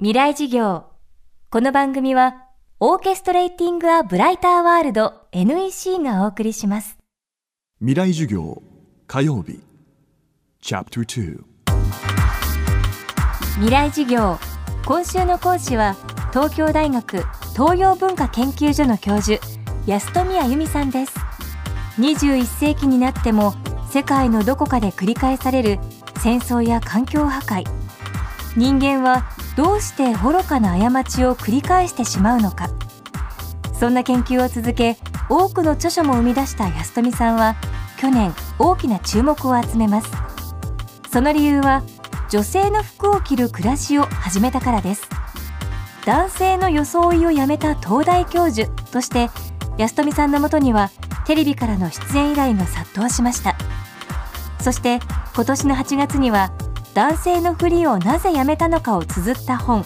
未来事業。この番組はオーケストレーティング・ア・ブライター・ワールド NEC がお送りします。未来授業火曜日。チャプター未来事業。今週の講師は東京大学東洋文化研究所の教授安富あゆみさんです。21世紀になっても世界のどこかで繰り返される戦争や環境破壊。人間はどうして愚かな過ちを繰り返してしまうのか。そんな研究を続け多くの著書も生み出した安富さんは去年大きな注目を集めます。その理由は女性の服を着る暮らしを始めたからです。男性の装いをやめた東大教授として安富さんのもとにはテレビからの出演依頼が殺到しました。そして今年の8月には男性のふりをなぜやめたのかを綴った本。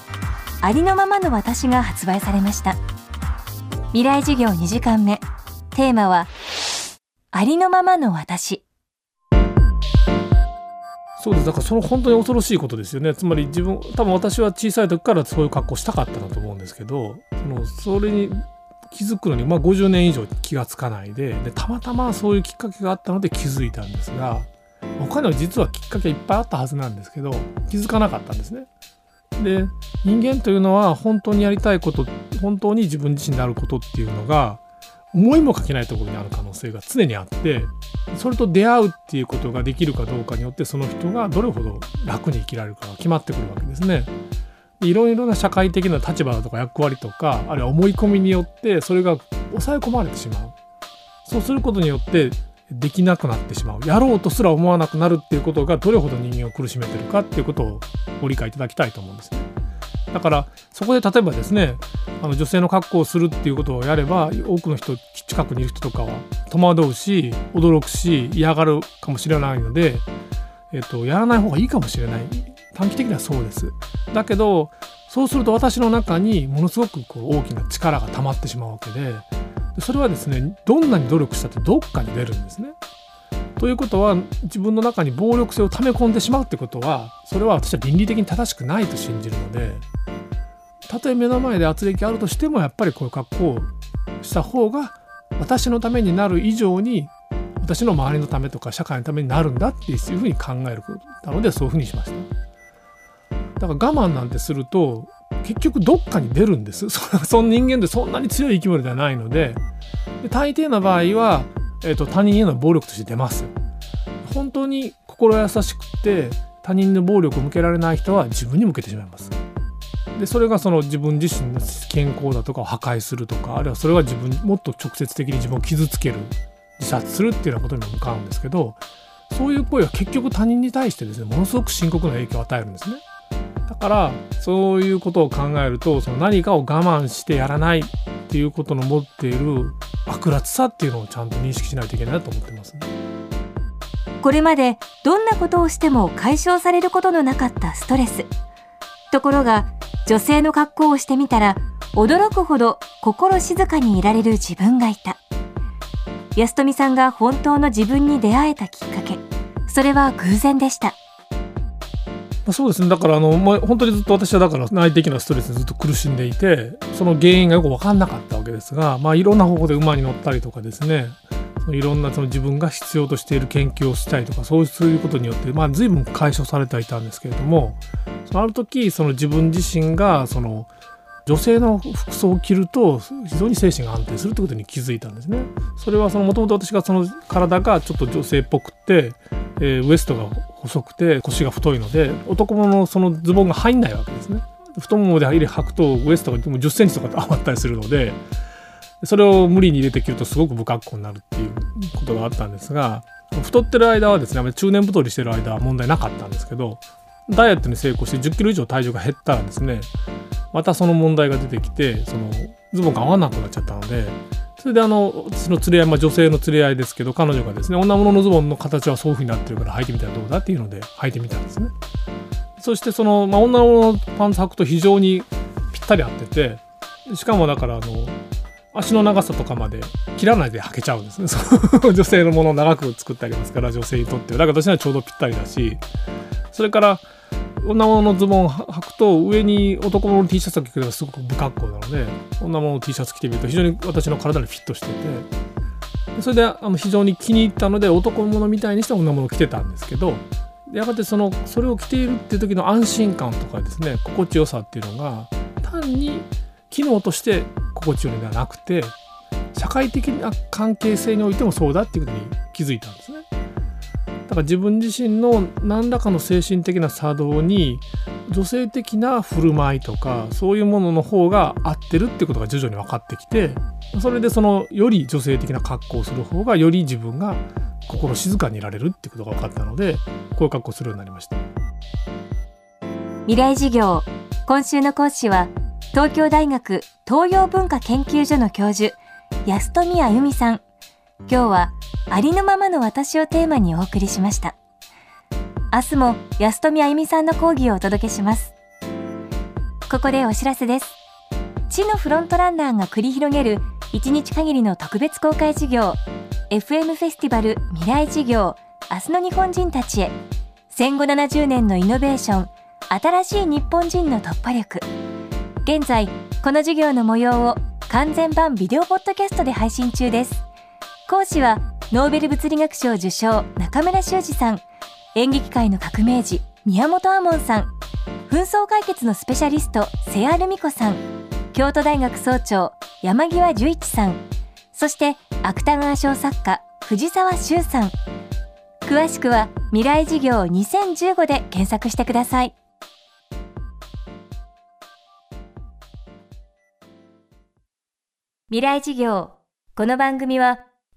ありのままの私が発売されました。未来授業2時間目。テーマはありのままの私。そうです。だからその本当に恐ろしいことですよね。つまり自分多分私は小さい時からそういう格好したかったなと思うんですけどそのそれに気づくのに、まあ、50年以上気がつかないででたまたまそういうきっかけがあったので気づいたんですが他には実はきっかけいっぱいあったはずなんですけど気づかなかったんですね。で人間というのは本当にやりたいこと本当に自分自身であることっていうのが思いもかけないところにある可能性が常にあってそれと出会うっていうことができるかどうかによってその人がどれほど楽に生きられるかが決まってくるわけですね。いろいろな社会的な立場だとか役割とかあるいは思い込みによってそれが抑え込まれてしまう。そうすることによってできなくなってしまうやろうとすら思わなくなるっていうことがどれほど人間を苦しめてるかっていうことをご理解いただきたいと思うんですね。だからそこで例えばですねあの女性の格好をするっていうことをやれば多くの人近くにいる人とかは戸惑うし驚くし嫌がるかもしれないので、えっと、やらない方がいいかもしれない短期的にはそうです。だけどそうすると私の中にものすごくこう大きな力が溜まってしまうわけでそれはですねどんなに努力したってどっかに出るんですね。ということは自分の中に暴力性を溜め込んでしまうってことはそれは私は倫理的に正しくないと信じるのでたとえ目の前で圧力あるとしてもやっぱりこういう格好をした方が私のためになる以上に私の周りのためとか社会のためになるんだっていうふうに考えることなのでそういうふうにしました。だから我慢なんてすると結局どっかに出るんです。その人間ってそんなに強い生き物ではないので。で大抵の場合は、えーと、他人への暴力として出ます。本当に心優しくて他人の暴力を向けられない人は自分に向けてしまいます。でそれがその自分自身の健康だとかを破壊するとかあるいはそれは自分もっと直接的に自分を傷つける自殺するっていうようなことにも向かうんですけどそういう行為は結局他人に対してですねものすごく深刻な影響を与えるんですね。だからそういうことを考えるとその何かを我慢してやらないっていうことの持っている悪辣さっていうのをちゃんと認識しないといけないと思ってます、ね、これまでどんなことをしても解消されることのなかったストレス。ところが女性の格好をしてみたら驚くほど心静かにいられる自分がいた。安富さんが本当の自分に出会えたきっかけ。それは偶然でした。まそうですねだからあの、まあ、本当にずっと私はだから内的なストレスにずっと苦しんでいてその原因がよく分かんなかったわけですが、まあ、いろんな方法で馬に乗ったりとかですねいろんなその自分が必要としている研究をしたりとかそういうことによって、まあ、随分解消されてはいたんですけれどもそのある時その自分自身がその女性の服装を着ると非常に精神が安定するってことに気づいたんですね。それはもともと私がその体がちょっと女性っぽくって、えー、ウエストが細くて腰が太いので男物のそのズボンが入んないわけですね。太ももで入れ履くとウエストが1 0センチとか余ったりするのでそれを無理に入れて着るとすごく不格好になるっていうことがあったんですが太ってる間はですね中年太りしてる間は問題なかったんですけどダイエットに成功して1 0キロ以上体重が減ったらですねまたその問題が出てきてそのズボンが合わなくなっちゃったのでそれであのその連れ合い、まあ、女性の連れ合いですけど彼女がですね女物のズボンの形はそういう風になってるから履いてみたらどうだっていうので履いてみたんですね。そしてその、まあ、女物のパンツ履くと非常にぴったり合っててしかもだからあの足の長さとかまで切らないで履けちゃうんですね。女性のものを長く作ってありますから女性にとってだから私にはちょうどぴったりだしそれから女物のズボンを履くと上に男物の T シャツを着るのがすごく不格好なので女物の T シャツ着てみると非常に私の体にフィットしててそれであの非常に気に入ったので男物みたいにして女物を着てたんですけどやがてそのそれを着ているっていう時の安心感とかですね心地よさっていうのが単に機能として心地よいのではなくて社会的な関係性においてもそうだっていうことに気づいたんですね。だから自分自身の何らかの精神的な作動に女性的な振る舞いとかそういうものの方が合ってるってことが徐々に分かってきてそれでそのより女性的な格好をする方がより自分が心静かにいられるってことが分かったのでこういう格好するようになりました。未来事業今週の講師は東京大学東洋文化研究所の教授安富あゆみさん。今日はありのままの私をテーマにお送りしました。明日も安富あゆみさんの講義をお届けします。ここでお知らせです。地のフロントランナーが繰り広げる1日限りの特別公開授業 FM フェスティバル未来事業明日の日本人たちへ。戦後70年のイノベーション新しい日本人の突破力。現在この授業の模様を完全版ビデオポッドキャストで配信中です。講師はノーベル物理学賞受賞中村修二さん。演劇界の革命児宮本亞門さん。紛争解決のスペシャリスト瀬谷ルミ子さん。京都大学総長山際十一さん。そして芥川賞作家藤沢修さん。詳しくは未来事業2015で検索してください。未来事業この番組は